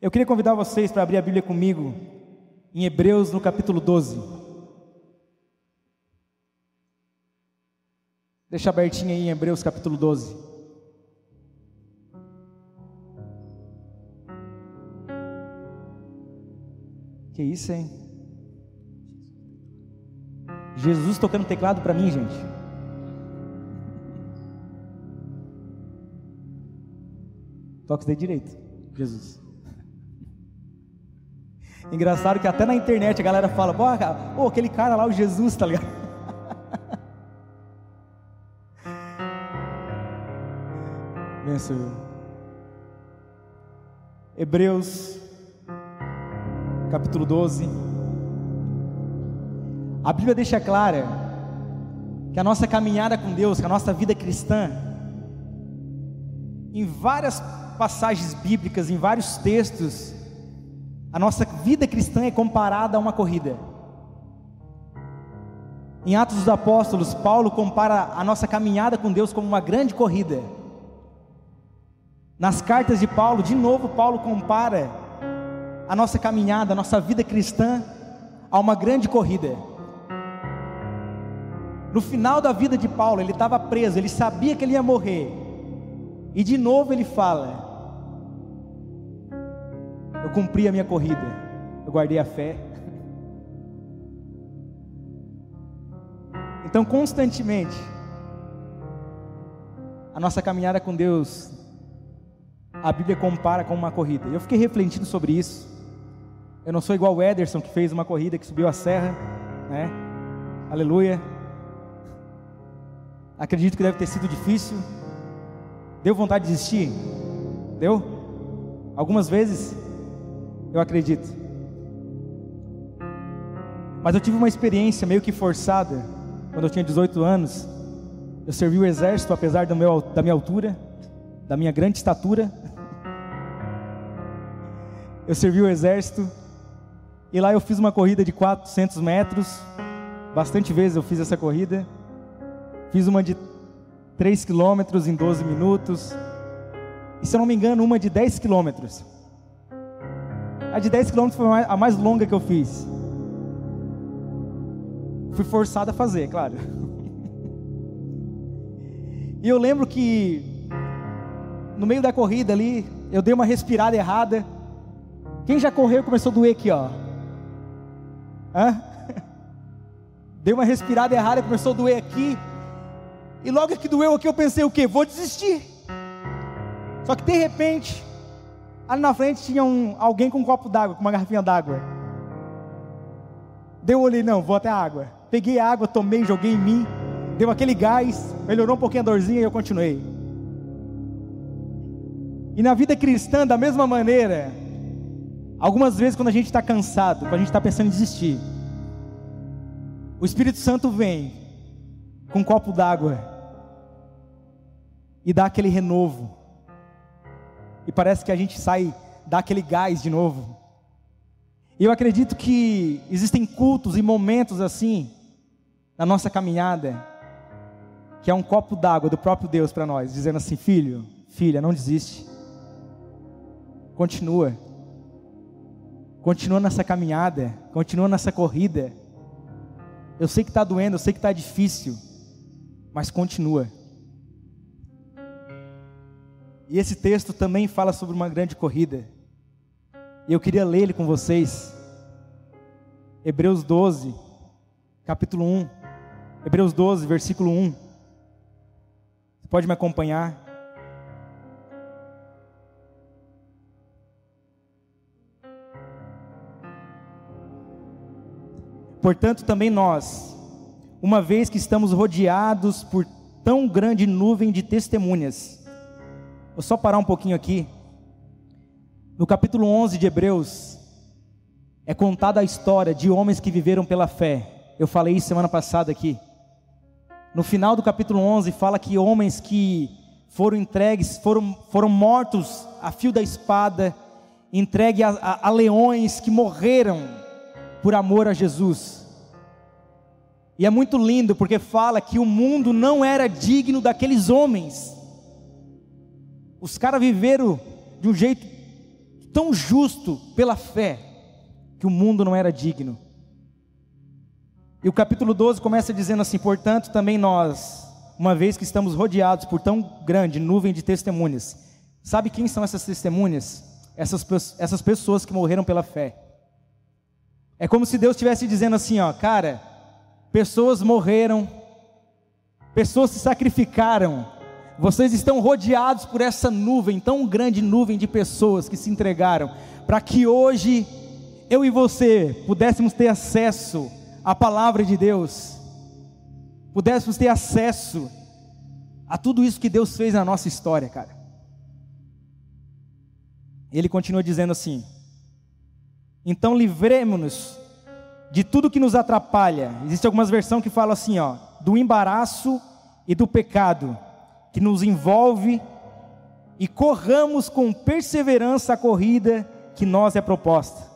Eu queria convidar vocês para abrir a Bíblia comigo em Hebreus no capítulo 12. Deixa abertinho aí em Hebreus capítulo 12. Que isso, hein? Jesus tocando teclado para mim, gente. Toque de direito, Jesus. Engraçado que até na internet a galera fala, pô, oh, aquele cara lá, o Jesus, tá ligado? Vença. Hebreus, capítulo 12. A Bíblia deixa clara que a nossa caminhada com Deus, que a nossa vida cristã, em várias passagens bíblicas, em vários textos, a nossa vida cristã é comparada a uma corrida. Em Atos dos Apóstolos, Paulo compara a nossa caminhada com Deus como uma grande corrida. Nas cartas de Paulo, de novo, Paulo compara a nossa caminhada, a nossa vida cristã a uma grande corrida. No final da vida de Paulo, ele estava preso, ele sabia que ele ia morrer. E de novo ele fala: eu cumpri a minha corrida, eu guardei a fé. Então, constantemente, a nossa caminhada com Deus, a Bíblia compara com uma corrida. Eu fiquei refletindo sobre isso. Eu não sou igual o Ederson que fez uma corrida que subiu a serra, né? Aleluia. Acredito que deve ter sido difícil. Deu vontade de desistir? Deu? Algumas vezes eu acredito. Mas eu tive uma experiência meio que forçada, quando eu tinha 18 anos. Eu servi o exército, apesar do meu, da minha altura, da minha grande estatura. Eu servi o exército, e lá eu fiz uma corrida de 400 metros. Bastante vezes eu fiz essa corrida. Fiz uma de 3 quilômetros em 12 minutos. E se eu não me engano, uma de 10 quilômetros. A de 10 km foi a mais longa que eu fiz. Fui forçado a fazer, claro. E eu lembro que no meio da corrida ali, eu dei uma respirada errada. Quem já correu começou a doer aqui, ó. Hã? Dei uma respirada errada, começou a doer aqui. E logo que doeu aqui, eu pensei o quê? Vou desistir. Só que de repente, Ali na frente tinha um, alguém com um copo d'água, com uma garrafinha d'água. Deu olhei, não, vou até a água. Peguei a água, tomei, joguei em mim. Deu aquele gás, melhorou um pouquinho a dorzinha e eu continuei. E na vida cristã, da mesma maneira, algumas vezes quando a gente está cansado, quando a gente está pensando em desistir, o Espírito Santo vem com um copo d'água e dá aquele renovo e parece que a gente sai, dá aquele gás de novo. E eu acredito que existem cultos e momentos assim, na nossa caminhada, que é um copo d'água do próprio Deus para nós, dizendo assim: filho, filha, não desiste, continua, continua nessa caminhada, continua nessa corrida. Eu sei que está doendo, eu sei que está difícil, mas continua. E esse texto também fala sobre uma grande corrida. E eu queria ler ele com vocês. Hebreus 12, capítulo 1. Hebreus 12, versículo 1. Você pode me acompanhar? Portanto, também nós, uma vez que estamos rodeados por tão grande nuvem de testemunhas, Vou só parar um pouquinho aqui. No capítulo 11 de Hebreus, é contada a história de homens que viveram pela fé. Eu falei isso semana passada aqui. No final do capítulo 11, fala que homens que foram entregues, foram, foram mortos a fio da espada, entregue a, a, a leões que morreram por amor a Jesus. E é muito lindo porque fala que o mundo não era digno daqueles homens. Os caras viveram de um jeito tão justo pela fé, que o mundo não era digno. E o capítulo 12 começa dizendo assim: portanto, também nós, uma vez que estamos rodeados por tão grande nuvem de testemunhas, sabe quem são essas testemunhas? Essas, essas pessoas que morreram pela fé. É como se Deus estivesse dizendo assim: ó, cara, pessoas morreram, pessoas se sacrificaram, vocês estão rodeados por essa nuvem, tão grande nuvem de pessoas que se entregaram, para que hoje eu e você pudéssemos ter acesso à palavra de Deus, pudéssemos ter acesso a tudo isso que Deus fez na nossa história, cara. Ele continua dizendo assim: então livremos-nos de tudo que nos atrapalha. Existem algumas versões que falam assim, ó, do embaraço e do pecado que nos envolve e corramos com perseverança a corrida que nós é proposta.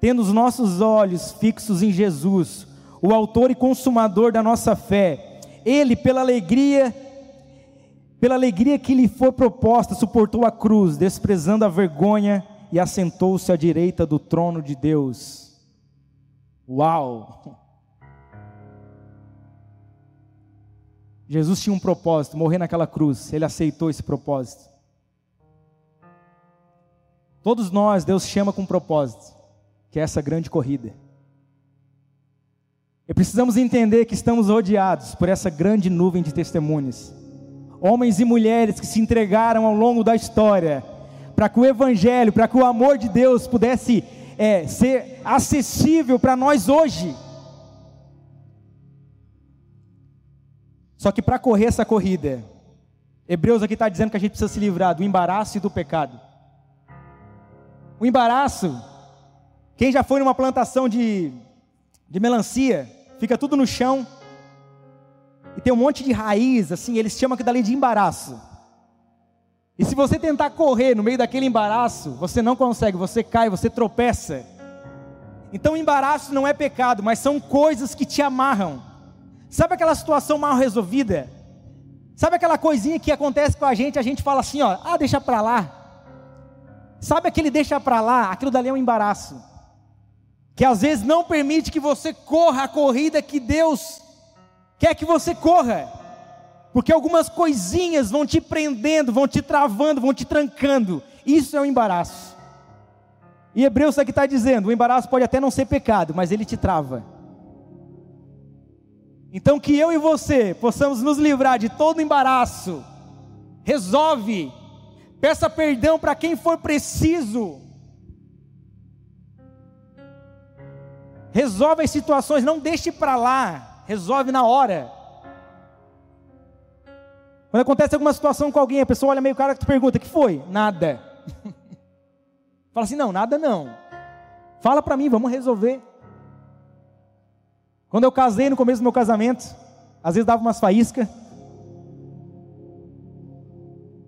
Tendo os nossos olhos fixos em Jesus, o autor e consumador da nossa fé, ele pela alegria pela alegria que lhe foi proposta, suportou a cruz, desprezando a vergonha e assentou-se à direita do trono de Deus. Uau! Jesus tinha um propósito, morrer naquela cruz, ele aceitou esse propósito. Todos nós, Deus chama com um propósito, que é essa grande corrida. E precisamos entender que estamos rodeados por essa grande nuvem de testemunhas. Homens e mulheres que se entregaram ao longo da história, para que o Evangelho, para que o amor de Deus pudesse é, ser acessível para nós hoje. Só que para correr essa corrida, Hebreus aqui está dizendo que a gente precisa se livrar do embaraço e do pecado. O embaraço, quem já foi numa plantação de, de melancia, fica tudo no chão, e tem um monte de raiz, assim, eles chamam aquilo dali de embaraço. E se você tentar correr no meio daquele embaraço, você não consegue, você cai, você tropeça. Então, embaraço não é pecado, mas são coisas que te amarram. Sabe aquela situação mal resolvida? Sabe aquela coisinha que acontece com a gente, a gente fala assim, ó, ah, deixa para lá. Sabe aquele deixa para lá? Aquilo dali é um embaraço. Que às vezes não permite que você corra a corrida que Deus quer que você corra. Porque algumas coisinhas vão te prendendo, vão te travando, vão te trancando. Isso é um embaraço. E Hebreus aqui está dizendo: o embaraço pode até não ser pecado, mas ele te trava. Então, que eu e você possamos nos livrar de todo embaraço. Resolve, peça perdão para quem for preciso. Resolve as situações, não deixe para lá, resolve na hora. Quando acontece alguma situação com alguém, a pessoa olha meio cara e tu pergunta: "Que foi?" Nada. Fala assim: "Não, nada não. Fala para mim, vamos resolver." Quando eu casei no começo do meu casamento, às vezes dava umas faíscas.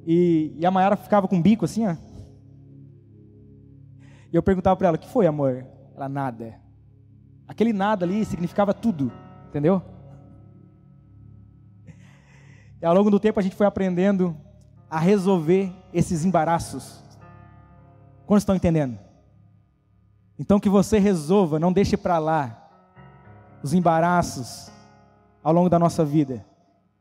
E, e a Mayara ficava com o bico assim, ó. E eu perguntava para ela: "O que foi, amor?" Ela nada. Aquele nada ali significava tudo, entendeu? E ao longo do tempo a gente foi aprendendo a resolver esses embaraços. Quando estão entendendo? Então que você resolva, não deixe para lá os embaraços ao longo da nossa vida.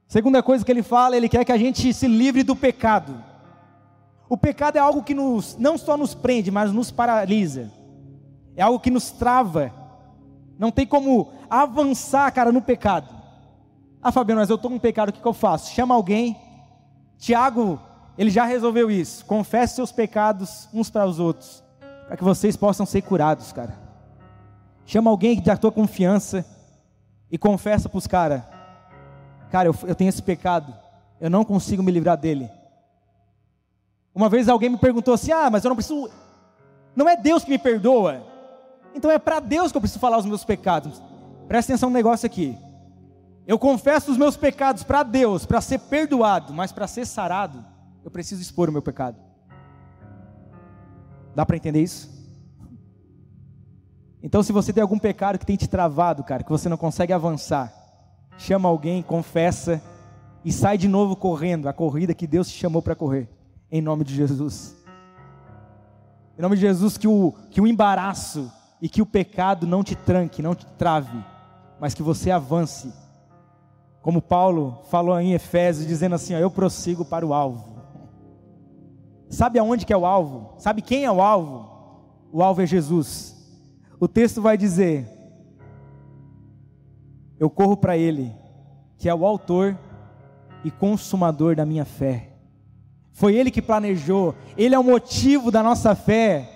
Segunda coisa que ele fala, ele quer que a gente se livre do pecado. O pecado é algo que nos, não só nos prende, mas nos paralisa. É algo que nos trava. Não tem como avançar, cara, no pecado. Ah, Fabiano, mas eu estou com pecado, o que, que eu faço? Chama alguém. Tiago, ele já resolveu isso. Confesse seus pecados uns para os outros, para que vocês possam ser curados, cara. Chama alguém da tua confiança e confessa para os caras: Cara, eu, eu tenho esse pecado, eu não consigo me livrar dele. Uma vez alguém me perguntou assim: Ah, mas eu não preciso. Não é Deus que me perdoa. Então é para Deus que eu preciso falar os meus pecados. Presta atenção no negócio aqui. Eu confesso os meus pecados para Deus, para ser perdoado, mas para ser sarado, eu preciso expor o meu pecado. Dá para entender isso? Então, se você tem algum pecado que tem te travado, cara, que você não consegue avançar, chama alguém, confessa e sai de novo correndo a corrida que Deus te chamou para correr, em nome de Jesus. Em nome de Jesus, que o, que o embaraço e que o pecado não te tranque, não te trave, mas que você avance. Como Paulo falou em Efésios, dizendo assim: ó, Eu prossigo para o alvo. Sabe aonde que é o alvo? Sabe quem é o alvo? O alvo é Jesus. O texto vai dizer: Eu corro para Ele, que é o autor e consumador da minha fé. Foi Ele que planejou, Ele é o motivo da nossa fé.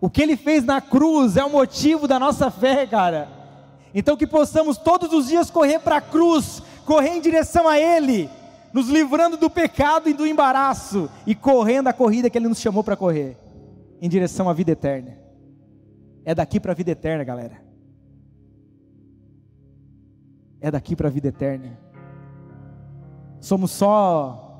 O que Ele fez na cruz é o motivo da nossa fé, cara. Então que possamos todos os dias correr para a cruz, correr em direção a Ele, nos livrando do pecado e do embaraço e correndo a corrida que Ele nos chamou para correr, em direção à vida eterna. É daqui para a vida eterna, galera. É daqui para a vida eterna. Somos só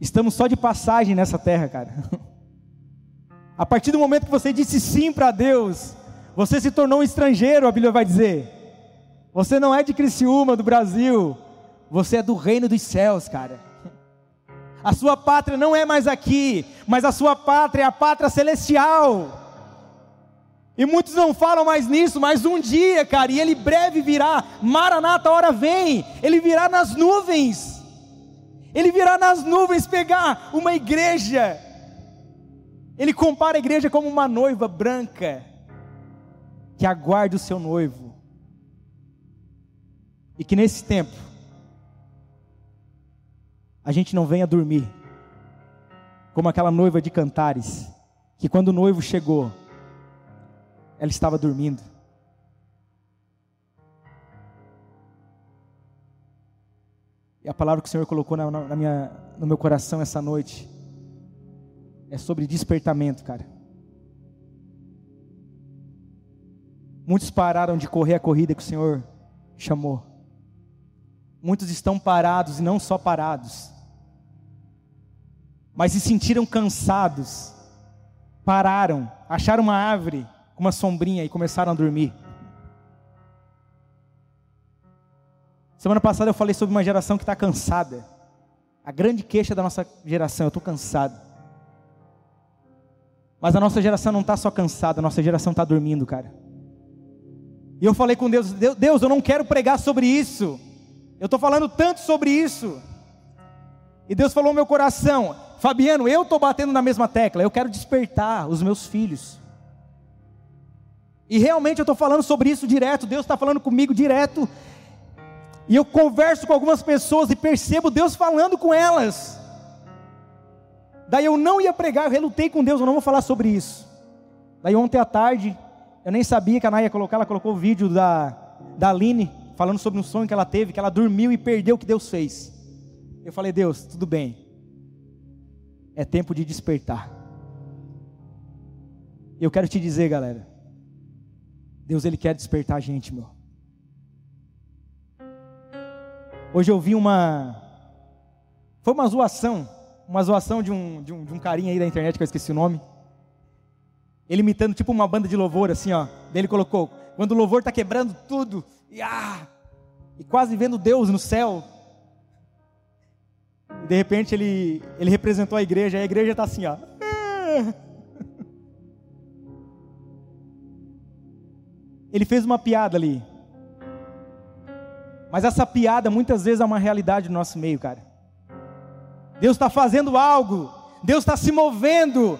Estamos só de passagem nessa terra, cara. A partir do momento que você disse sim para Deus, você se tornou um estrangeiro, a Bíblia vai dizer. Você não é de Criciúma, do Brasil. Você é do reino dos céus, cara. A sua pátria não é mais aqui, mas a sua pátria é a pátria celestial. E muitos não falam mais nisso, mas um dia, cara, e ele breve virá. Maranata, hora vem. Ele virá nas nuvens. Ele virá nas nuvens pegar uma igreja. Ele compara a igreja como uma noiva branca que aguarda o seu noivo. E que nesse tempo a gente não venha dormir como aquela noiva de Cantares, que quando o noivo chegou, ela estava dormindo. E a palavra que o Senhor colocou na, na minha, no meu coração essa noite é sobre despertamento, cara. Muitos pararam de correr a corrida que o Senhor chamou. Muitos estão parados e não só parados, mas se sentiram cansados, pararam, acharam uma árvore uma sombrinha e começaram a dormir. Semana passada eu falei sobre uma geração que está cansada. A grande queixa da nossa geração, eu estou cansado. Mas a nossa geração não está só cansada, a nossa geração está dormindo, cara. E eu falei com Deus, Deus, eu não quero pregar sobre isso. Eu estou falando tanto sobre isso. E Deus falou no meu coração, Fabiano, eu estou batendo na mesma tecla, eu quero despertar os meus filhos. E realmente eu estou falando sobre isso direto, Deus está falando comigo direto, e eu converso com algumas pessoas e percebo Deus falando com elas. Daí eu não ia pregar, eu relutei com Deus, eu não vou falar sobre isso. Daí ontem à tarde, eu nem sabia que a Naya ia colocar, ela colocou o vídeo da, da Aline, falando sobre um sonho que ela teve, que ela dormiu e perdeu o que Deus fez. Eu falei, Deus, tudo bem. É tempo de despertar. Eu quero te dizer, galera. Deus ele quer despertar a gente, meu. Hoje eu vi uma. Foi uma zoação. Uma zoação de um, de um, de um carinha aí da internet que eu esqueci o nome. Ele imitando tipo uma banda de louvor, assim, ó. Daí ele colocou: quando o louvor está quebrando tudo, e, ah, e quase vendo Deus no céu. E de repente ele, ele representou a igreja, e a igreja está assim, ó. Ele fez uma piada ali. Mas essa piada muitas vezes é uma realidade no nosso meio, cara. Deus está fazendo algo, Deus está se movendo,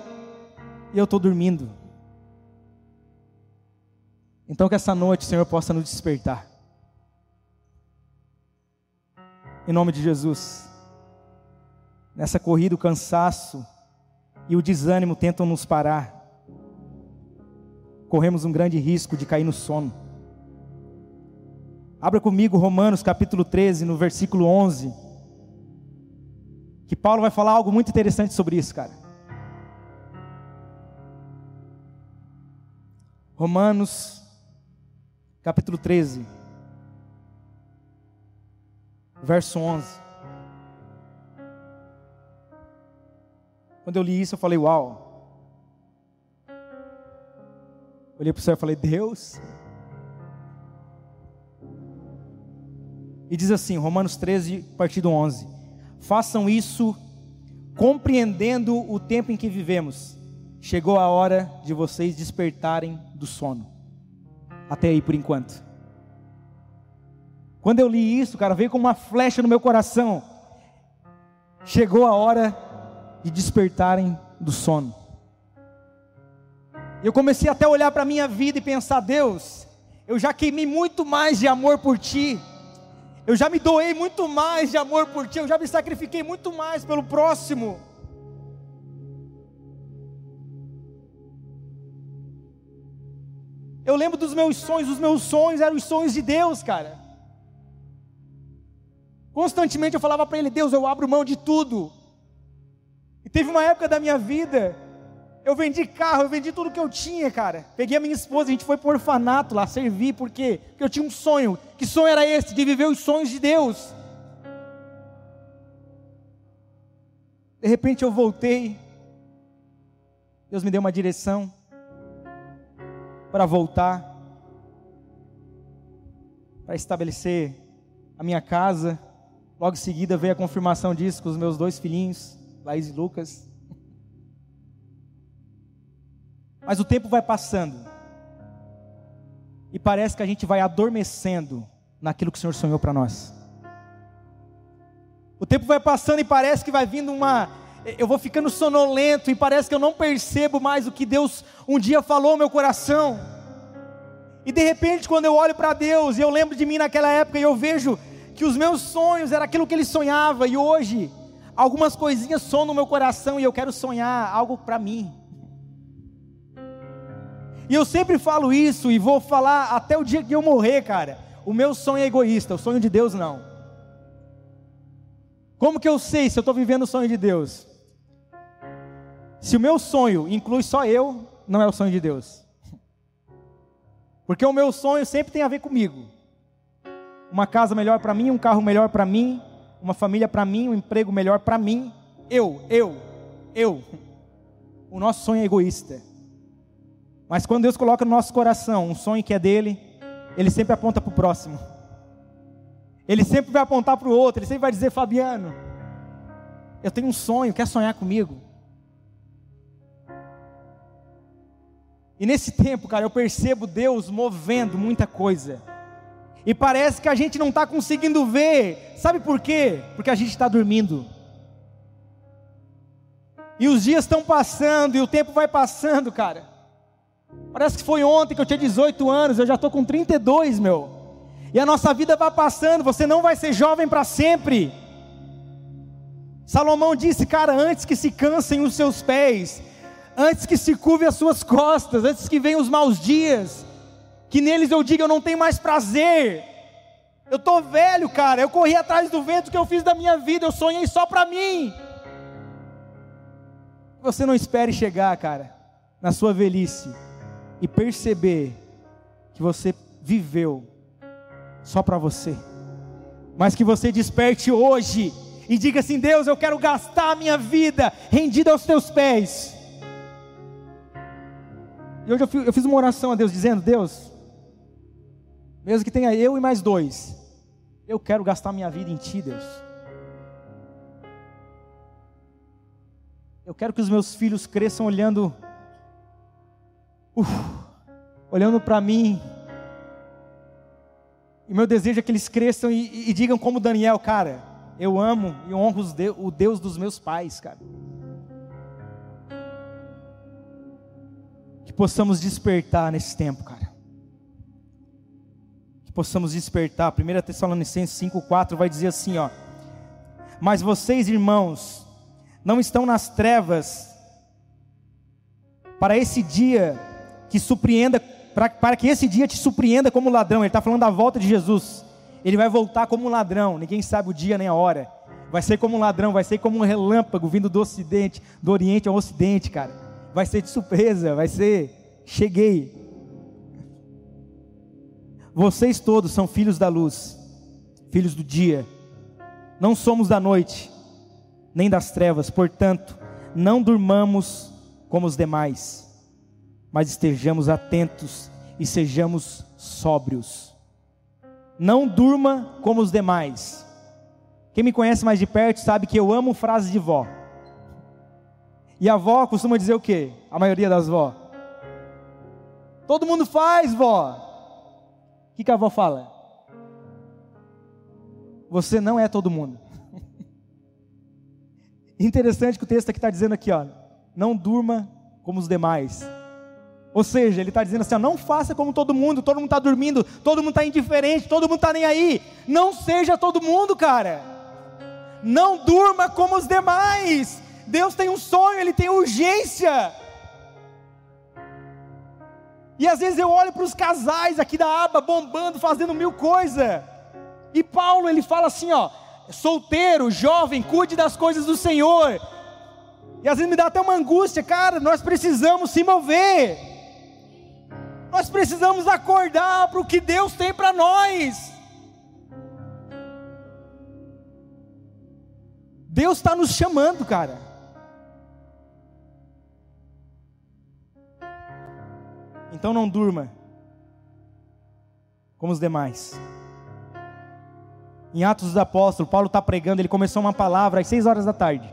e eu estou dormindo. Então que essa noite o Senhor possa nos despertar. Em nome de Jesus. Nessa corrida, o cansaço e o desânimo tentam nos parar. Corremos um grande risco de cair no sono. Abra comigo Romanos capítulo 13, no versículo 11. Que Paulo vai falar algo muito interessante sobre isso, cara. Romanos capítulo 13, verso 11. Quando eu li isso, eu falei: Uau. Olhei para o céu e falei: Deus, E diz assim, Romanos 13, partido 11: Façam isso compreendendo o tempo em que vivemos. chegou a hora de vocês despertarem do sono. Até aí por enquanto. Quando eu li isso, cara, veio como uma flecha no meu coração. Chegou a hora de despertarem do sono. Eu comecei até a olhar para a minha vida e pensar: Deus, eu já queimei muito mais de amor por Ti, eu já me doei muito mais de amor por Ti, eu já me sacrifiquei muito mais pelo próximo. Eu lembro dos meus sonhos, os meus sonhos eram os sonhos de Deus, cara. Constantemente eu falava para Ele: Deus, eu abro mão de tudo. E teve uma época da minha vida eu vendi carro, eu vendi tudo que eu tinha, cara. Peguei a minha esposa, a gente foi para o orfanato lá servir, por quê? Porque eu tinha um sonho. Que sonho era esse? De viver os sonhos de Deus. De repente eu voltei. Deus me deu uma direção para voltar, para estabelecer a minha casa. Logo em seguida veio a confirmação disso com os meus dois filhinhos, Laís e Lucas. Mas o tempo vai passando. E parece que a gente vai adormecendo naquilo que o Senhor sonhou para nós. O tempo vai passando e parece que vai vindo uma. Eu vou ficando sonolento e parece que eu não percebo mais o que Deus um dia falou no meu coração. E de repente, quando eu olho para Deus e eu lembro de mim naquela época e eu vejo que os meus sonhos era aquilo que Ele sonhava e hoje algumas coisinhas sonam no meu coração e eu quero sonhar algo para mim. E eu sempre falo isso e vou falar até o dia que eu morrer, cara. O meu sonho é egoísta, o sonho de Deus não. Como que eu sei se eu estou vivendo o sonho de Deus? Se o meu sonho inclui só eu, não é o sonho de Deus. Porque o meu sonho sempre tem a ver comigo. Uma casa melhor para mim, um carro melhor para mim, uma família para mim, um emprego melhor para mim. Eu, eu, eu. O nosso sonho é egoísta. Mas quando Deus coloca no nosso coração um sonho que é dele, ele sempre aponta para o próximo. Ele sempre vai apontar para o outro, ele sempre vai dizer: Fabiano, eu tenho um sonho, quer sonhar comigo? E nesse tempo, cara, eu percebo Deus movendo muita coisa. E parece que a gente não está conseguindo ver. Sabe por quê? Porque a gente está dormindo. E os dias estão passando e o tempo vai passando, cara. Parece que foi ontem que eu tinha 18 anos, eu já estou com 32, meu. E a nossa vida vai passando, você não vai ser jovem para sempre. Salomão disse, cara, antes que se cansem os seus pés, antes que se curve as suas costas, antes que venham os maus dias, que neles eu diga eu não tenho mais prazer. Eu estou velho, cara, eu corri atrás do vento que eu fiz da minha vida, eu sonhei só para mim. Você não espere chegar, cara, na sua velhice e perceber que você viveu só para você, mas que você desperte hoje e diga assim: Deus, eu quero gastar a minha vida rendida aos teus pés. E hoje eu fiz uma oração a Deus dizendo: Deus, mesmo que tenha eu e mais dois, eu quero gastar minha vida em Ti, Deus. Eu quero que os meus filhos cresçam olhando olhando para mim. E meu desejo é que eles cresçam e, e digam como Daniel, cara, eu amo e honro de, o Deus dos meus pais, cara. Que possamos despertar nesse tempo, cara. Que possamos despertar. 1 Tessalonicenses 5,4 vai dizer assim, ó. Mas vocês, irmãos, não estão nas trevas para esse dia que surpreenda, pra, para que esse dia te surpreenda como ladrão. Ele está falando da volta de Jesus. Ele vai voltar como um ladrão, ninguém sabe o dia nem a hora. Vai ser como um ladrão, vai ser como um relâmpago vindo do ocidente, do oriente ao ocidente, cara. Vai ser de surpresa, vai ser, cheguei. Vocês todos são filhos da luz, filhos do dia. Não somos da noite, nem das trevas, portanto, não durmamos como os demais mas estejamos atentos e sejamos sóbrios. Não durma como os demais. Quem me conhece mais de perto sabe que eu amo frases de vó. E a avó costuma dizer o quê? A maioria das vó. Todo mundo faz, vó. O que, que a avó fala? Você não é todo mundo. Interessante que o texto aqui está dizendo aqui, ó, não durma como os demais. Ou seja, ele está dizendo assim: ó, não faça como todo mundo, todo mundo está dormindo, todo mundo está indiferente, todo mundo está nem aí. Não seja todo mundo, cara. Não durma como os demais. Deus tem um sonho, Ele tem urgência. E às vezes eu olho para os casais aqui da aba bombando, fazendo mil coisas. E Paulo ele fala assim, ó, solteiro, jovem, cuide das coisas do Senhor. E às vezes me dá até uma angústia, cara, nós precisamos se mover. Nós precisamos acordar para o que Deus tem para nós. Deus está nos chamando, cara. Então não durma como os demais. Em Atos dos Apóstolos, Paulo está pregando, ele começou uma palavra às seis horas da tarde.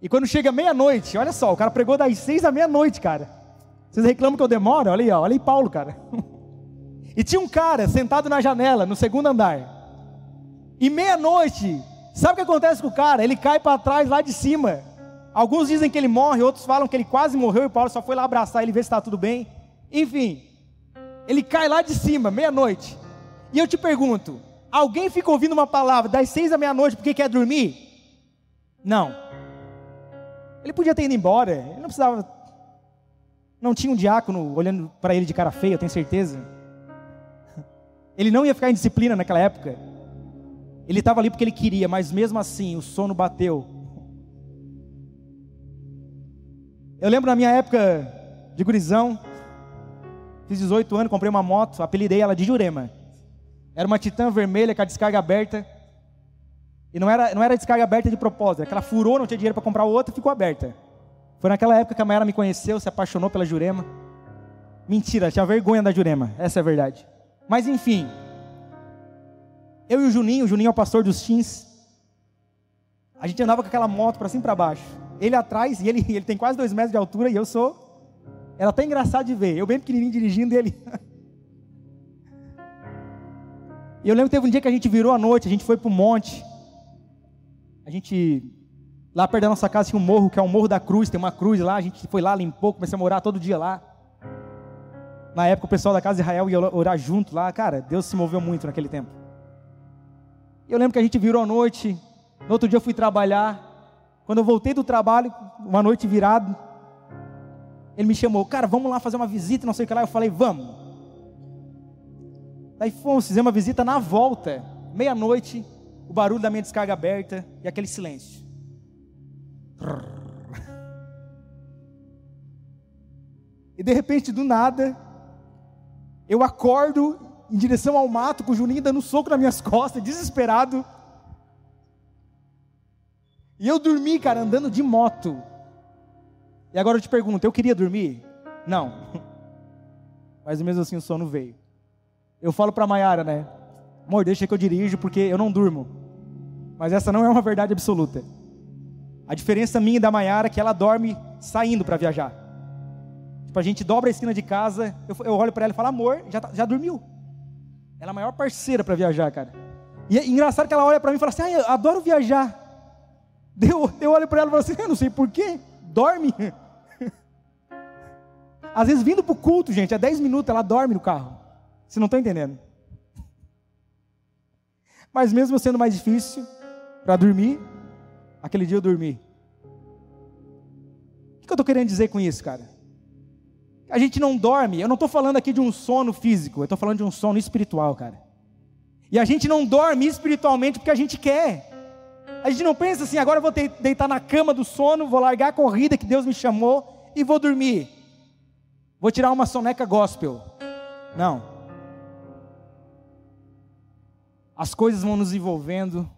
E quando chega meia-noite, olha só, o cara pregou das seis à meia-noite, cara. Vocês reclamam que eu demoro? Olha aí, ó, olha aí Paulo, cara. E tinha um cara sentado na janela, no segundo andar. E meia-noite, sabe o que acontece com o cara? Ele cai para trás lá de cima. Alguns dizem que ele morre, outros falam que ele quase morreu e Paulo só foi lá abraçar ele ver se está tudo bem. Enfim, ele cai lá de cima, meia-noite. E eu te pergunto: alguém fica ouvindo uma palavra das seis à meia-noite porque quer dormir? Não. Ele podia ter ido embora, ele não precisava. Não tinha um diácono olhando para ele de cara feia, eu tenho certeza. Ele não ia ficar em disciplina naquela época. Ele estava ali porque ele queria, mas mesmo assim o sono bateu Eu lembro na minha época de gurizão, fiz 18 anos, comprei uma moto, apelidei ela de Jurema. Era uma Titan vermelha com a descarga aberta. E não era, não era descarga aberta de propósito, é que ela furou, não tinha dinheiro para comprar outra ficou aberta. Foi naquela época que a Mayara me conheceu, se apaixonou pela Jurema. Mentira, tinha vergonha da Jurema, essa é a verdade. Mas enfim, eu e o Juninho, o Juninho é o pastor dos teens, a gente andava com aquela moto para cima e para baixo ele atrás, e ele, ele tem quase dois metros de altura, e eu sou. Era até engraçado de ver. Eu bem pequenininho dirigindo ele. E eu lembro que teve um dia que a gente virou à noite, a gente foi para o monte. A gente, lá perto da nossa casa tinha um morro, que é o Morro da Cruz, tem uma cruz lá, a gente foi lá, limpou, comecei a morar todo dia lá. Na época o pessoal da casa de Israel ia orar junto lá, cara, Deus se moveu muito naquele tempo. Eu lembro que a gente virou à noite, no outro dia eu fui trabalhar, quando eu voltei do trabalho, uma noite virado, ele me chamou, cara, vamos lá fazer uma visita, não sei o que lá. Eu falei, vamos. Daí fomos, fizemos uma visita na volta, meia-noite, o barulho da minha descarga aberta e aquele silêncio. E de repente, do nada, eu acordo em direção ao mato, com o Juninho dando um soco nas minhas costas, desesperado. E eu dormi, cara, andando de moto. E agora eu te pergunto, eu queria dormir? Não. Mas mesmo assim o sono veio. Eu falo para Maiara, né? Amor, deixa que eu dirijo porque eu não durmo. Mas essa não é uma verdade absoluta. A diferença minha e da Maiara é que ela dorme saindo para viajar. Tipo, a gente dobra a esquina de casa, eu, eu olho para ela e falo, amor, já, tá, já dormiu. Ela é a maior parceira para viajar, cara. E é engraçado que ela olha para mim e fala assim, ah, eu adoro viajar. Eu, eu olho para ela e falo assim, eu não sei porquê, dorme. Às vezes vindo para o culto, gente, é 10 minutos, ela dorme no carro. Você não está entendendo. Mas mesmo sendo mais difícil para dormir, aquele dia eu dormi. O que eu estou querendo dizer com isso, cara? A gente não dorme, eu não estou falando aqui de um sono físico, eu estou falando de um sono espiritual, cara. E a gente não dorme espiritualmente porque a gente quer. A gente não pensa assim, agora eu vou deitar na cama do sono, vou largar a corrida que Deus me chamou e vou dormir. Vou tirar uma soneca gospel. Não. As coisas vão nos envolvendo.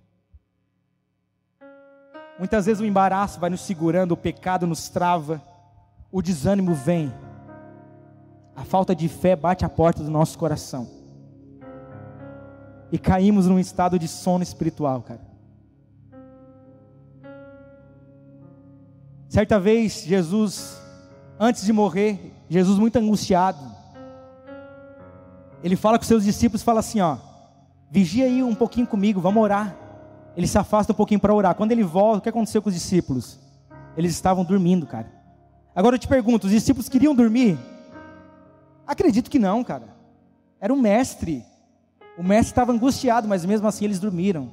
Muitas vezes o embaraço vai nos segurando, o pecado nos trava, o desânimo vem. A falta de fé bate a porta do nosso coração. E caímos num estado de sono espiritual, cara. Certa vez, Jesus, antes de morrer, Jesus muito angustiado, ele fala com seus discípulos, fala assim, ó, vigia aí um pouquinho comigo, vamos orar. Ele se afasta um pouquinho para orar. Quando ele volta, o que aconteceu com os discípulos? Eles estavam dormindo, cara. Agora eu te pergunto, os discípulos queriam dormir? Acredito que não, cara. Era o mestre. O mestre estava angustiado, mas mesmo assim eles dormiram.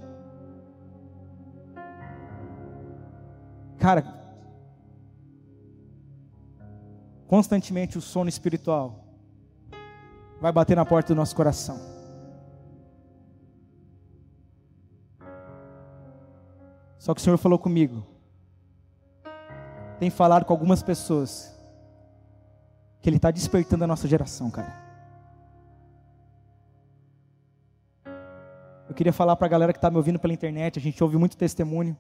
Cara, constantemente o sono espiritual vai bater na porta do nosso coração. Só que o Senhor falou comigo, tem falado com algumas pessoas, que Ele está despertando a nossa geração, cara. Eu queria falar para a galera que está me ouvindo pela internet, a gente ouve muito testemunho.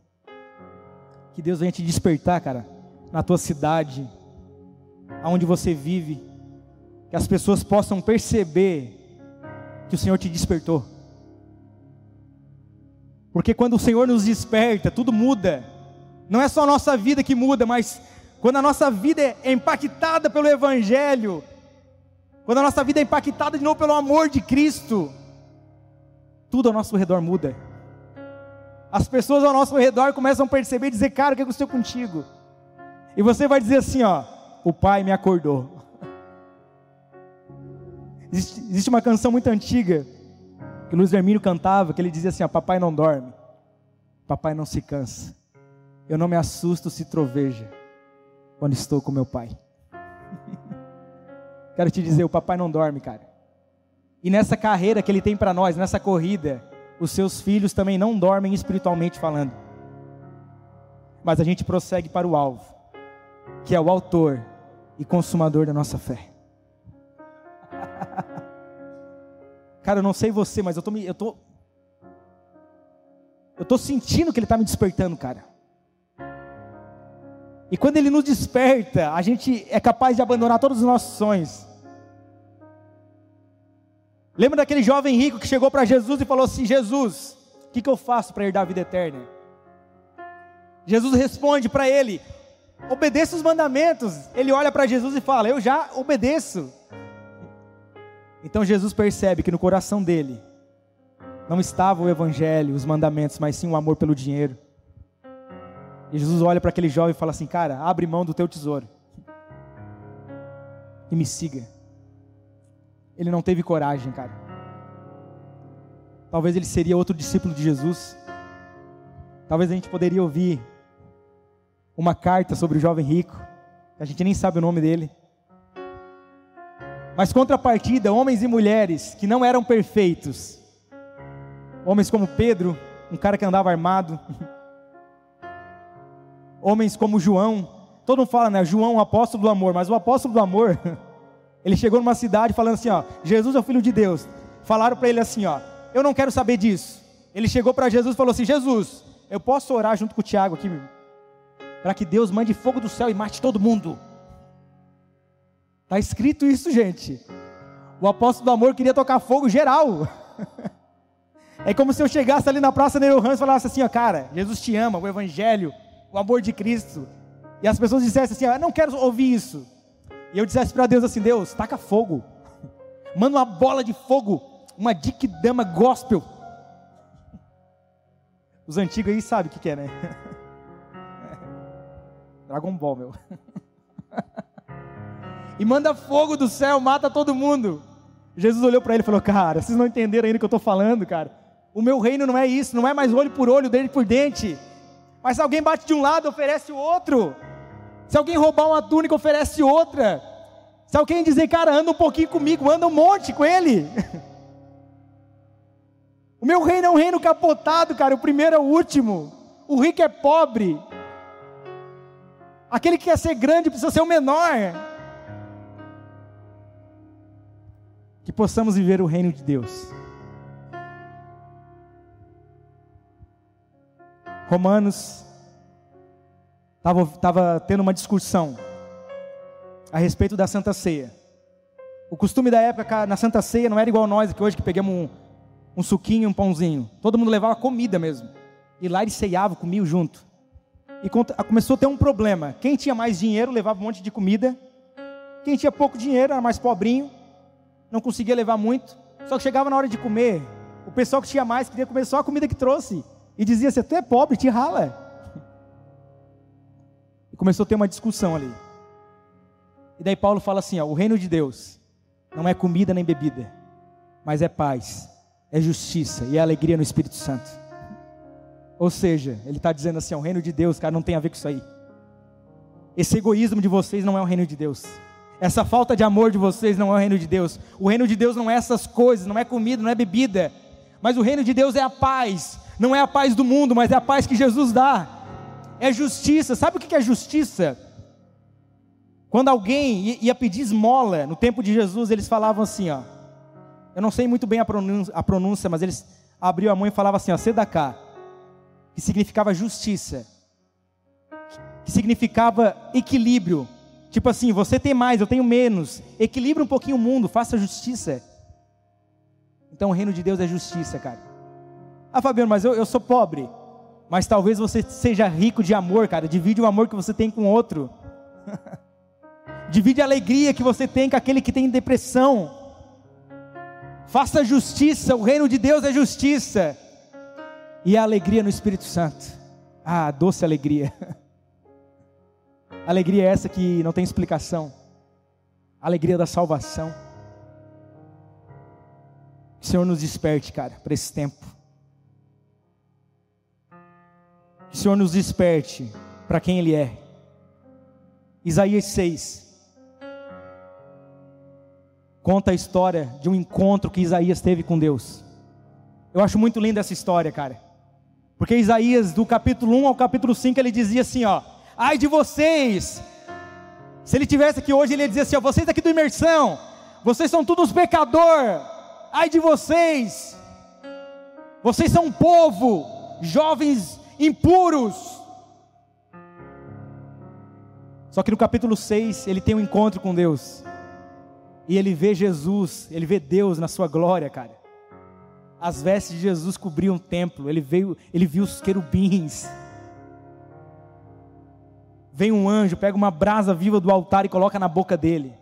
Que Deus venha te despertar, cara, na tua cidade, aonde você vive, que as pessoas possam perceber que o Senhor te despertou. Porque quando o Senhor nos desperta, tudo muda. Não é só a nossa vida que muda, mas quando a nossa vida é impactada pelo Evangelho, quando a nossa vida é impactada de novo pelo amor de Cristo, tudo ao nosso redor muda. As pessoas ao nosso redor começam a perceber e dizer, cara, o que aconteceu contigo? E você vai dizer assim, ó, o pai me acordou. Existe, uma canção muito antiga que Luiz Hermínio cantava, que ele dizia assim, ó, papai não dorme, papai não se cansa, eu não me assusto se troveja, quando estou com meu pai. Quero te dizer, o papai não dorme, cara. E nessa carreira que ele tem para nós, nessa corrida, os seus filhos também não dormem espiritualmente falando. Mas a gente prossegue para o alvo, que é o autor e consumador da nossa fé. Cara, eu não sei você, mas eu tô eu tô eu tô sentindo que ele está me despertando, cara. E quando ele nos desperta, a gente é capaz de abandonar todos os nossos sonhos. Lembra daquele jovem rico que chegou para Jesus e falou assim: Jesus, o que, que eu faço para herdar a vida eterna? Jesus responde para ele: obedeça os mandamentos. Ele olha para Jesus e fala: Eu já obedeço. Então Jesus percebe que no coração dele não estava o evangelho, os mandamentos, mas sim o amor pelo dinheiro. E Jesus olha para aquele jovem e fala assim: Cara, abre mão do teu tesouro e me siga. Ele não teve coragem, cara. Talvez ele seria outro discípulo de Jesus. Talvez a gente poderia ouvir uma carta sobre o jovem rico, a gente nem sabe o nome dele. Mas contrapartida, homens e mulheres que não eram perfeitos, homens como Pedro, um cara que andava armado, homens como João, todo mundo fala, né? João, o apóstolo do amor, mas o apóstolo do amor Ele chegou numa cidade falando assim, ó, Jesus é o filho de Deus. Falaram para ele assim, ó, eu não quero saber disso. Ele chegou para Jesus e falou assim: Jesus, eu posso orar junto com o Tiago aqui, para que Deus mande fogo do céu e mate todo mundo. Está escrito isso, gente. O apóstolo do amor queria tocar fogo geral. É como se eu chegasse ali na Praça Nero Ramos e falasse assim, ó, cara, Jesus te ama, o Evangelho, o amor de Cristo. E as pessoas dissessem assim, ó, eu não quero ouvir isso. E eu dissesse para Deus assim: Deus, taca fogo, manda uma bola de fogo, uma dama gospel. Os antigos aí sabem o que, que é, né? Dragon Ball, meu. E manda fogo do céu, mata todo mundo. Jesus olhou para ele e falou: Cara, vocês não entenderam ainda o que eu estou falando, cara. O meu reino não é isso, não é mais olho por olho, dente por dente. Mas se alguém bate de um lado, oferece o outro. Se alguém roubar uma túnica, oferece outra. Se alguém dizer, cara, anda um pouquinho comigo, anda um monte com ele. O meu reino é um reino capotado, cara. O primeiro é o último. O rico é pobre. Aquele que quer ser grande precisa ser o menor. Que possamos viver o reino de Deus. Romanos estava tava tendo uma discussão a respeito da Santa Ceia. O costume da época na Santa Ceia não era igual nós que hoje que pegamos um, um suquinho, um pãozinho. Todo mundo levava comida mesmo. E lá eles ceiavam, comiam junto. e começou a ter um problema. Quem tinha mais dinheiro levava um monte de comida. Quem tinha pouco dinheiro era mais pobrinho, não conseguia levar muito. Só que chegava na hora de comer, o pessoal que tinha mais queria comer só a comida que trouxe. E dizia assim: Tu é pobre, te rala. E começou a ter uma discussão ali. E daí Paulo fala assim: ó, O reino de Deus não é comida nem bebida, mas é paz, é justiça e é alegria no Espírito Santo. Ou seja, ele está dizendo assim: o reino de Deus, cara, não tem a ver com isso aí. Esse egoísmo de vocês não é o reino de Deus. Essa falta de amor de vocês não é o reino de Deus. O reino de Deus não é essas coisas, não é comida, não é bebida. Mas o reino de Deus é a paz. Não é a paz do mundo, mas é a paz que Jesus dá. É justiça. Sabe o que é justiça? Quando alguém ia pedir esmola no tempo de Jesus, eles falavam assim, ó. Eu não sei muito bem a pronúncia, a pronúncia mas eles abriam a mão e falavam assim, ó, Sedacá que significava justiça, que significava equilíbrio. Tipo assim, você tem mais, eu tenho menos. Equilibre um pouquinho o mundo, faça justiça. Então o reino de Deus é justiça, cara. Ah, Fabiano, mas eu, eu sou pobre. Mas talvez você seja rico de amor, cara. Divide o amor que você tem com outro. Divide a alegria que você tem com aquele que tem depressão. Faça justiça, o reino de Deus é justiça e a alegria no Espírito Santo. Ah, doce alegria. Alegria é essa que não tem explicação. Alegria da salvação. Que o Senhor nos desperte, cara, para esse tempo. Que o Senhor nos desperte para quem Ele é. Isaías 6. Conta a história de um encontro que Isaías teve com Deus. Eu acho muito linda essa história, cara. Porque Isaías, do capítulo 1 ao capítulo 5, ele dizia assim: ó, ai de vocês. Se ele tivesse aqui hoje, ele ia dizer assim: ó, vocês aqui do imersão, vocês são todos pecador. Ai de vocês. Vocês são um povo, jovens impuros. Só que no capítulo 6, ele tem um encontro com Deus. E ele vê Jesus, ele vê Deus na sua glória, cara as vestes de Jesus cobriam o templo, ele veio, ele viu os querubins. Vem um anjo, pega uma brasa viva do altar e coloca na boca dele.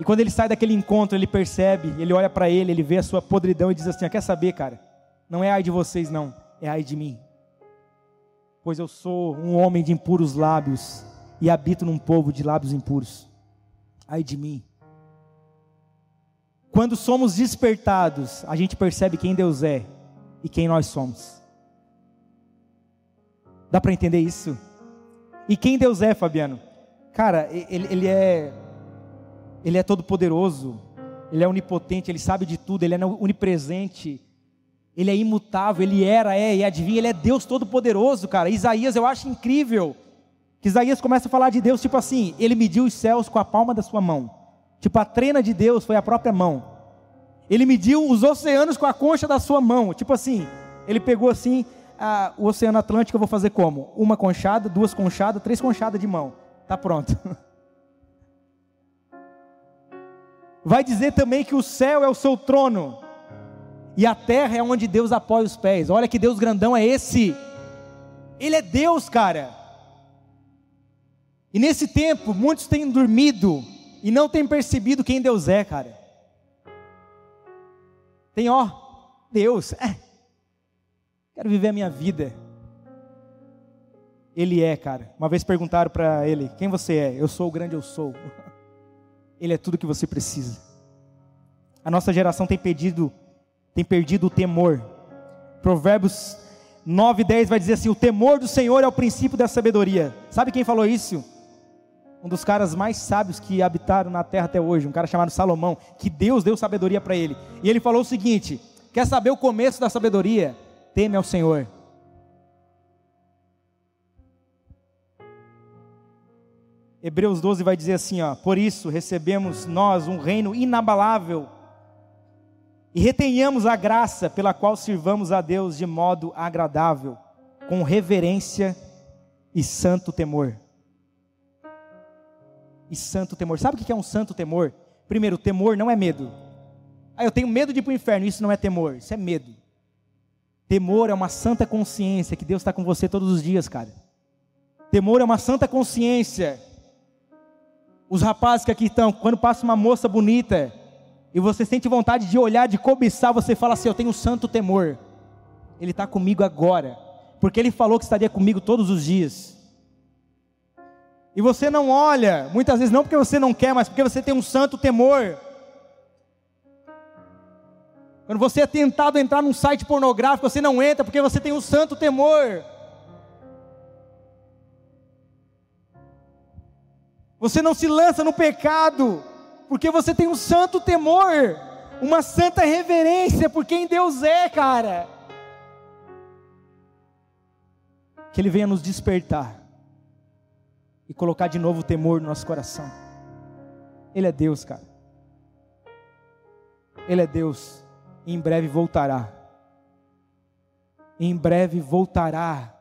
E quando ele sai daquele encontro, ele percebe, ele olha para ele, ele vê a sua podridão e diz assim: ah, Quer saber, cara? Não é ai de vocês, não, é ai de mim. Pois eu sou um homem de impuros lábios e habito num povo de lábios impuros. Ai de mim. Quando somos despertados, a gente percebe quem Deus é e quem nós somos. Dá para entender isso? E quem Deus é, Fabiano? Cara, ele, ele é ele é todo poderoso, ele é onipotente, ele sabe de tudo, ele é onipresente, ele é imutável, ele era, é e adivinha, ele é Deus todo poderoso, cara. Isaías eu acho incrível. Que Isaías começa a falar de Deus tipo assim, ele mediu os céus com a palma da sua mão. Tipo, a trena de Deus foi a própria mão. Ele mediu os oceanos com a concha da sua mão. Tipo assim, ele pegou assim, o Oceano Atlântico eu vou fazer como? Uma conchada, duas conchadas, três conchadas de mão. Tá pronto. Vai dizer também que o céu é o seu trono. E a terra é onde Deus apoia os pés. Olha que Deus grandão é esse. Ele é Deus, cara. E nesse tempo, muitos têm dormido e não tem percebido quem Deus é, cara. Tem, ó, Deus, é, quero viver a minha vida. Ele é, cara. Uma vez perguntaram para ele: Quem você é? Eu sou o grande, eu sou. Ele é tudo que você precisa. A nossa geração tem perdido, tem perdido o temor. Provérbios 9, 10 vai dizer assim: O temor do Senhor é o princípio da sabedoria. Sabe quem falou isso? um dos caras mais sábios que habitaram na terra até hoje, um cara chamado Salomão, que Deus deu sabedoria para ele. E ele falou o seguinte: Quer saber o começo da sabedoria? Teme ao Senhor. Hebreus 12 vai dizer assim, ó: Por isso recebemos nós um reino inabalável e retenhamos a graça pela qual sirvamos a Deus de modo agradável, com reverência e santo temor e santo temor. Sabe o que é um santo temor? Primeiro, temor não é medo. Ah, eu tenho medo de ir para o inferno. Isso não é temor, isso é medo. Temor é uma santa consciência que Deus está com você todos os dias, cara. Temor é uma santa consciência. Os rapazes que aqui estão, quando passa uma moça bonita e você sente vontade de olhar, de cobiçar, você fala assim: Eu tenho um santo temor. Ele está comigo agora, porque Ele falou que estaria comigo todos os dias. E você não olha, muitas vezes não porque você não quer, mas porque você tem um santo temor. Quando você é tentado a entrar num site pornográfico, você não entra porque você tem um santo temor. Você não se lança no pecado, porque você tem um santo temor, uma santa reverência por quem Deus é, cara. Que Ele venha nos despertar e colocar de novo o temor no nosso coração. Ele é Deus, cara. Ele é Deus. Em breve voltará. Em breve voltará.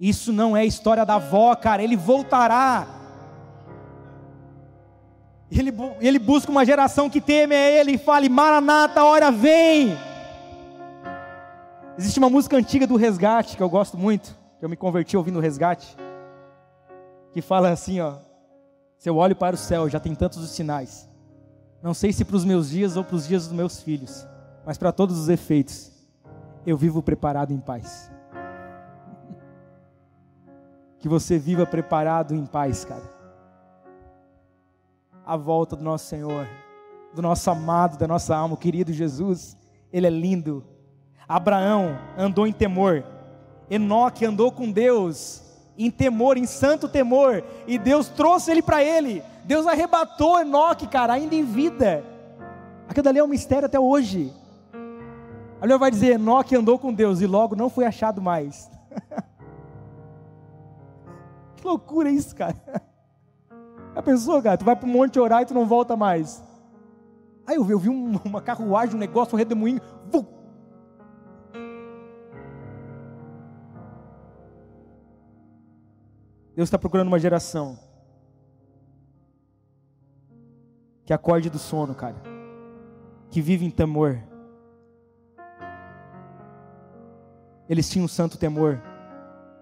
Isso não é história da avó, cara. Ele voltará. Ele, ele busca uma geração que teme a Ele e fale: Maranata, hora vem. Existe uma música antiga do Resgate que eu gosto muito, que eu me converti ouvindo o Resgate, que fala assim: ó, se eu olho para o céu, já tem tantos os sinais. Não sei se para os meus dias ou para os dias dos meus filhos, mas para todos os efeitos, eu vivo preparado em paz. Que você viva preparado em paz, cara a volta do nosso Senhor, do nosso amado, da nossa alma, o querido Jesus. Ele é lindo. Abraão andou em temor. Enoque andou com Deus em temor, em santo temor, e Deus trouxe ele para ele. Deus arrebatou Enoque, cara, ainda em vida. Aquilo dali é um mistério até hoje. Ali vai dizer: Enoque andou com Deus e logo não foi achado mais. que loucura isso, cara. A pessoa, cara, tu vai para o monte orar e tu não volta mais. Aí eu vi, eu vi uma carruagem, um negócio, um redemoinho. Vum. Deus está procurando uma geração que acorde do sono, cara, que vive em temor. Eles tinham um santo temor,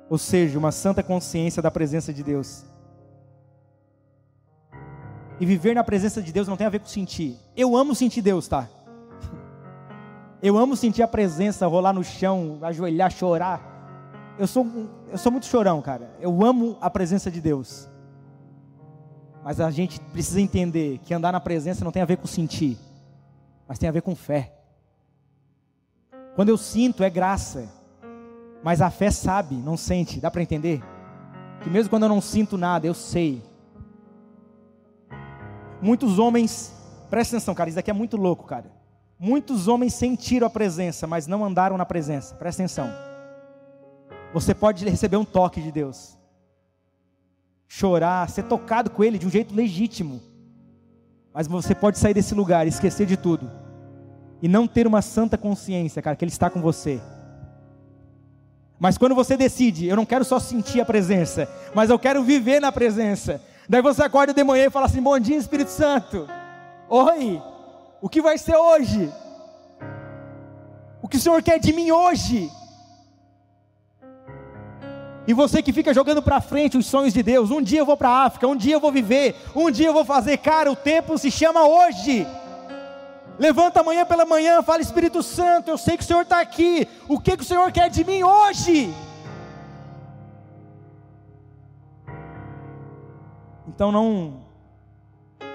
ou seja, uma santa consciência da presença de Deus. E viver na presença de Deus não tem a ver com sentir. Eu amo sentir Deus, tá? Eu amo sentir a presença, rolar no chão, ajoelhar, chorar. Eu sou, eu sou muito chorão, cara. Eu amo a presença de Deus. Mas a gente precisa entender que andar na presença não tem a ver com sentir, mas tem a ver com fé. Quando eu sinto é graça, mas a fé sabe, não sente. Dá para entender? Que mesmo quando eu não sinto nada, eu sei Muitos homens, presta atenção, cara, isso daqui é muito louco, cara. Muitos homens sentiram a presença, mas não andaram na presença. Presta atenção. Você pode receber um toque de Deus, chorar, ser tocado com Ele de um jeito legítimo, mas você pode sair desse lugar, esquecer de tudo e não ter uma santa consciência, cara, que Ele está com você. Mas quando você decide, eu não quero só sentir a presença, mas eu quero viver na presença, Daí você acorda de manhã e fala assim: Bom dia, Espírito Santo. Oi, o que vai ser hoje? O que o Senhor quer de mim hoje? E você que fica jogando para frente os sonhos de Deus, um dia eu vou para a África, um dia eu vou viver, um dia eu vou fazer, cara, o tempo se chama hoje. Levanta amanhã pela manhã, fala Espírito Santo, eu sei que o Senhor está aqui, o que, que o Senhor quer de mim hoje? Então não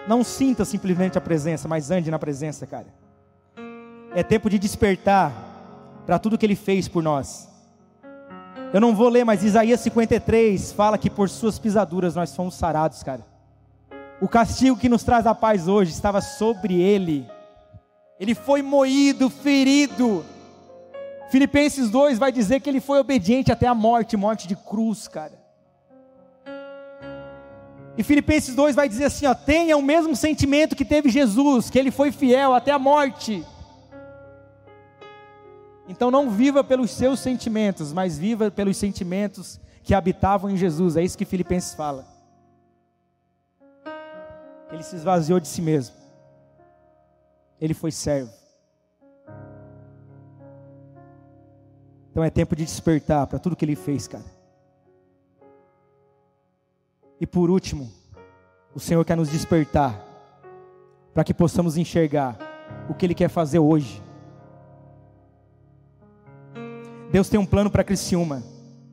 não sinta simplesmente a presença, mas ande na presença, cara. É tempo de despertar para tudo que ele fez por nós. Eu não vou ler, mas Isaías 53 fala que por suas pisaduras nós fomos sarados, cara. O castigo que nos traz a paz hoje estava sobre ele. Ele foi moído, ferido. Filipenses 2 vai dizer que ele foi obediente até a morte, morte de cruz, cara. E Filipenses 2 vai dizer assim: ó, tenha o mesmo sentimento que teve Jesus, que ele foi fiel até a morte. Então não viva pelos seus sentimentos, mas viva pelos sentimentos que habitavam em Jesus. É isso que Filipenses fala. Ele se esvaziou de si mesmo. Ele foi servo. Então é tempo de despertar para tudo que ele fez, cara. E por último, o Senhor quer nos despertar para que possamos enxergar o que Ele quer fazer hoje. Deus tem um plano para Criciúma,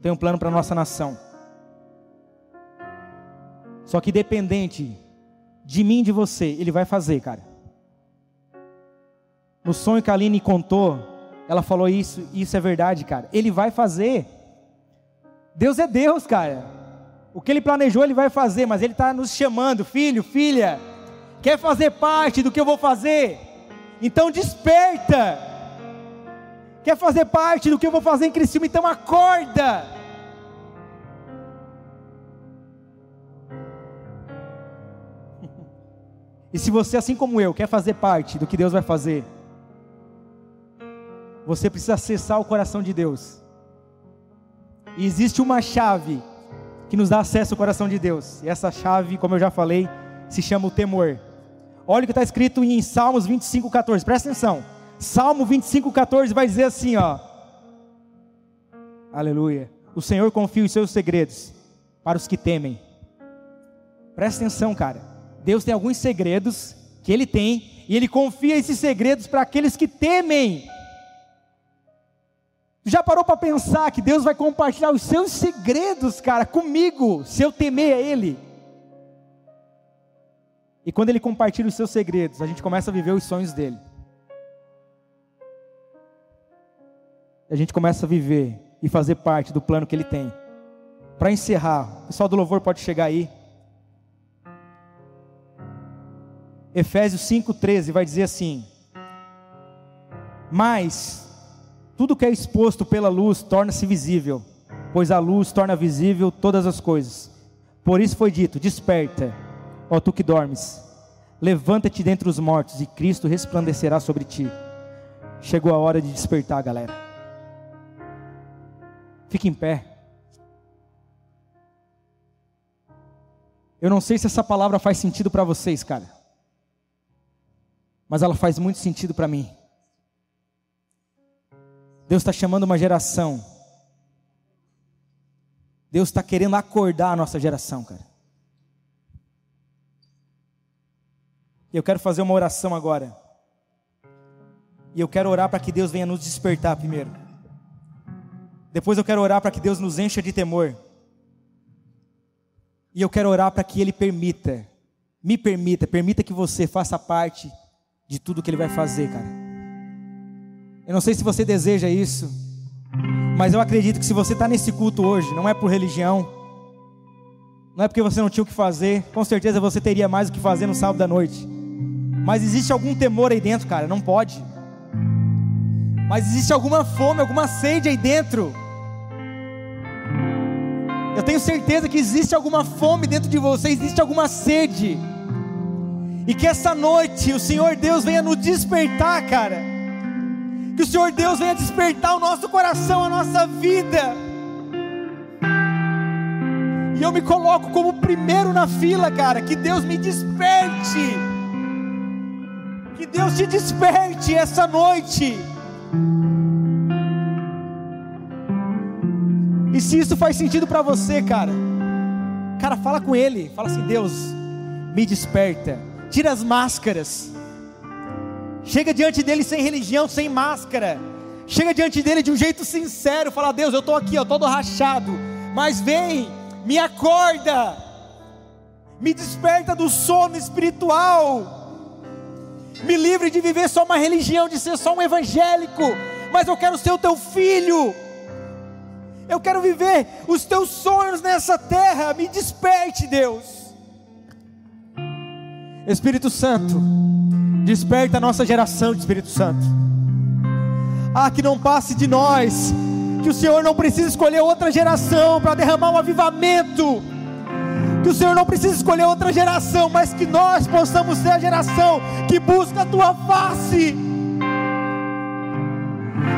tem um plano para nossa nação. Só que dependente de mim e de você, Ele vai fazer, cara. No sonho que a Aline contou, ela falou isso, isso é verdade, cara. Ele vai fazer. Deus é Deus, cara. O que Ele planejou, Ele vai fazer, mas Ele está nos chamando, filho, filha. Quer fazer parte do que eu vou fazer? Então desperta. Quer fazer parte do que eu vou fazer em Criciúma? Então acorda. E se você, assim como eu, quer fazer parte do que Deus vai fazer, você precisa acessar o coração de Deus. E existe uma chave que nos dá acesso ao coração de Deus. E essa chave, como eu já falei, se chama o temor. Olha o que está escrito em Salmos 25, 14. Presta atenção. Salmo 25, 14 vai dizer assim, ó. Aleluia. O Senhor confia os seus segredos para os que temem. Presta atenção, cara. Deus tem alguns segredos que Ele tem, e Ele confia esses segredos para aqueles que temem. Já parou para pensar que Deus vai compartilhar os seus segredos, cara, comigo, se eu temer a Ele? E quando Ele compartilha os seus segredos, a gente começa a viver os sonhos dele. A gente começa a viver e fazer parte do plano que Ele tem. Para encerrar, o pessoal do louvor pode chegar aí. Efésios 5,13 vai dizer assim: Mas tudo que é exposto pela luz torna-se visível, pois a luz torna visível todas as coisas. Por isso foi dito: Desperta, ó tu que dormes, levanta-te dentre os mortos, e Cristo resplandecerá sobre ti. Chegou a hora de despertar, galera. Fique em pé. Eu não sei se essa palavra faz sentido para vocês, cara, mas ela faz muito sentido para mim. Deus está chamando uma geração. Deus está querendo acordar a nossa geração, cara. Eu quero fazer uma oração agora. E eu quero orar para que Deus venha nos despertar primeiro. Depois eu quero orar para que Deus nos encha de temor. E eu quero orar para que Ele permita, me permita, permita que você faça parte de tudo que Ele vai fazer, cara. Eu não sei se você deseja isso, mas eu acredito que se você está nesse culto hoje, não é por religião, não é porque você não tinha o que fazer, com certeza você teria mais o que fazer no sábado à noite. Mas existe algum temor aí dentro, cara, não pode. Mas existe alguma fome, alguma sede aí dentro. Eu tenho certeza que existe alguma fome dentro de você, existe alguma sede. E que essa noite o Senhor Deus venha nos despertar, cara que o Senhor Deus venha despertar o nosso coração, a nossa vida. E eu me coloco como primeiro na fila, cara. Que Deus me desperte. Que Deus te desperte essa noite. E se isso faz sentido para você, cara, cara, fala com Ele. Fala assim: Deus, me desperta. Tira as máscaras. Chega diante dele sem religião, sem máscara. Chega diante dele de um jeito sincero, fala: "Deus, eu estou aqui, eu todo rachado, mas vem, me acorda, me desperta do sono espiritual, me livre de viver só uma religião, de ser só um evangélico, mas eu quero ser o teu filho, eu quero viver os teus sonhos nessa terra, me desperte, Deus. Espírito Santo, Desperta a nossa geração de Espírito Santo. Ah, que não passe de nós. Que o Senhor não precise escolher outra geração para derramar um avivamento. Que o Senhor não precise escolher outra geração, mas que nós possamos ser a geração que busca a tua face.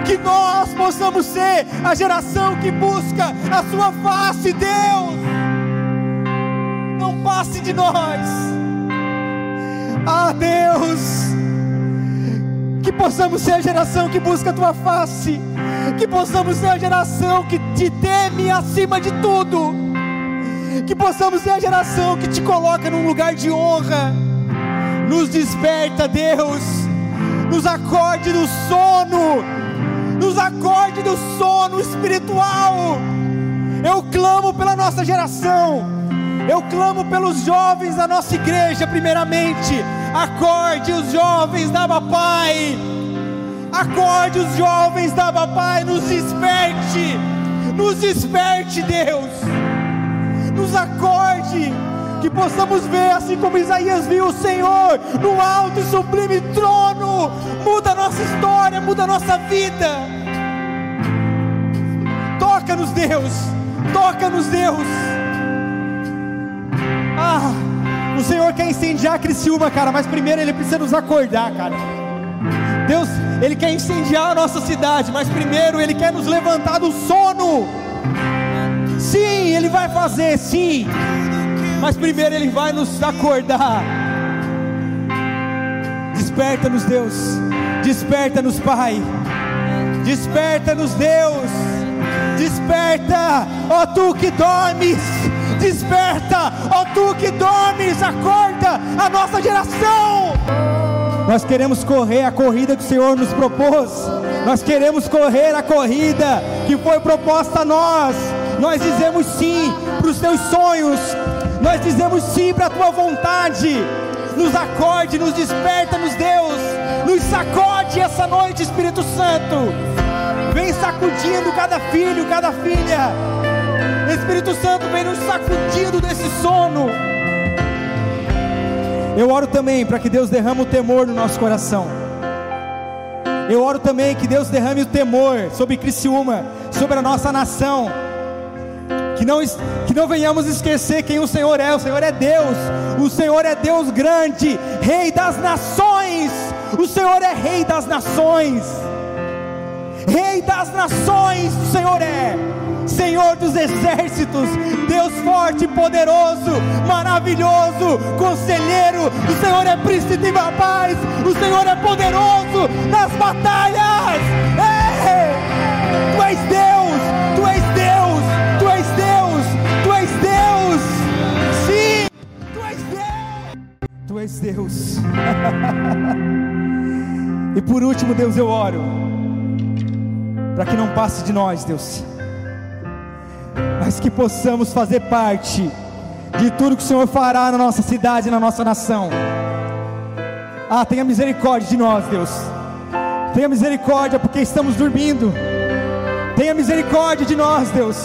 Que nós possamos ser a geração que busca a sua face, Deus. Não passe de nós. Ah, Deus, que possamos ser a geração que busca a tua face, que possamos ser a geração que te teme acima de tudo, que possamos ser a geração que te coloca num lugar de honra. Nos desperta, Deus, nos acorde do sono, nos acorde do sono espiritual. Eu clamo pela nossa geração, eu clamo pelos jovens da nossa igreja, primeiramente. Acorde os jovens da Pai, acorde os jovens da Pai, nos desperte, nos desperte, Deus, nos acorde. Que possamos ver, assim como Isaías viu o Senhor no alto e sublime trono, muda a nossa história, muda a nossa vida. Toca-nos, Deus, toca-nos, Deus. Ah, o Senhor quer incendiar Criciúma, cara, mas primeiro Ele precisa nos acordar, cara. Deus, Ele quer incendiar a nossa cidade, mas primeiro Ele quer nos levantar do sono. Sim, Ele vai fazer, sim mas primeiro Ele vai nos acordar. Desperta-nos, Deus, desperta-nos, Pai, desperta-nos, Deus, desperta, ó Tu que dormes, desperta, ó Tu que dormes, acorda a nossa geração. Nós queremos correr a corrida que o Senhor nos propôs. Nós queremos correr a corrida que foi proposta a nós. Nós dizemos sim para os teus sonhos, nós dizemos sim para a tua vontade. Nos acorde, nos desperta, nos Deus, nos sacode essa noite, Espírito Santo. Vem sacudindo cada filho, cada filha. Espírito Santo vem nos sacudindo desse sono. Eu oro também para que Deus derrame o temor no nosso coração. Eu oro também que Deus derrame o temor sobre Criciúma, sobre a nossa nação que não, que não venhamos esquecer quem o Senhor é. O Senhor é Deus, o Senhor é Deus grande, Rei das nações. O Senhor é Rei das nações, Rei das nações, o Senhor é. Senhor dos exércitos, Deus forte poderoso, maravilhoso, conselheiro, o Senhor é príncipe da paz, o Senhor é poderoso nas batalhas. Ei, tu és Deus, tu és Deus, Tu és Deus. e por último, Deus, eu oro para que não passe de nós, Deus, mas que possamos fazer parte de tudo que o Senhor fará na nossa cidade, na nossa nação. Ah, tenha misericórdia de nós, Deus. Tenha misericórdia porque estamos dormindo. Tenha misericórdia de nós, Deus.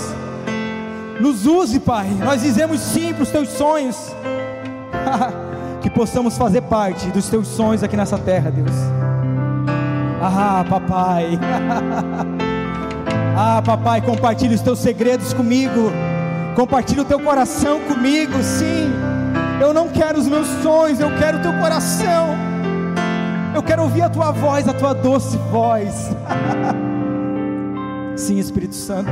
Nos use, Pai. Nós dizemos sim para os teus sonhos. que possamos fazer parte dos teus sonhos aqui nessa terra, Deus. Ah, papai. ah, papai, compartilhe os teus segredos comigo. Compartilhe o teu coração comigo, sim. Eu não quero os meus sonhos, eu quero o teu coração. Eu quero ouvir a tua voz, a tua doce voz. sim, Espírito Santo.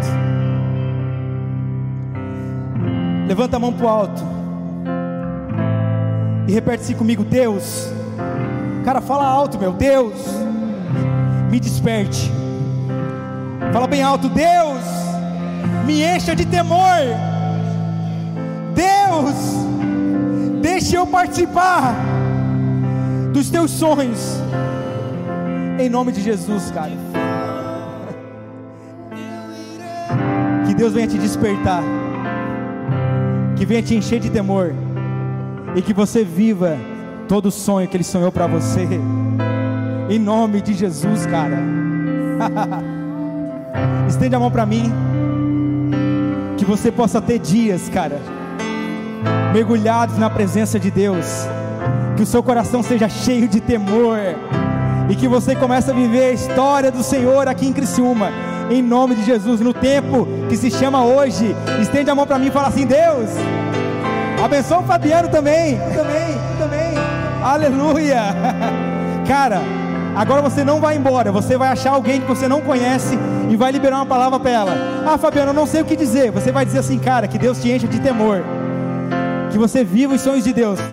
Levanta a mão para o alto. E repete assim comigo: Deus. Cara, fala alto, meu Deus. Me desperte. Fala bem alto: Deus. Me encha de temor. Deus. Deixe eu participar dos teus sonhos. Em nome de Jesus, cara. Que Deus venha te despertar. Que venha te encher de temor e que você viva todo o sonho que Ele sonhou para você, em nome de Jesus, cara. Estende a mão para mim, que você possa ter dias, cara, mergulhados na presença de Deus, que o seu coração seja cheio de temor e que você comece a viver a história do Senhor aqui em Criciúma. Em nome de Jesus, no tempo que se chama hoje, estende a mão para mim e fala assim: Deus, Abençoa o Fabiano também, também, também. Aleluia. Cara, agora você não vai embora, você vai achar alguém que você não conhece e vai liberar uma palavra para ela. Ah, Fabiano, eu não sei o que dizer. Você vai dizer assim, cara, que Deus te encha de temor. Que você viva os sonhos de Deus.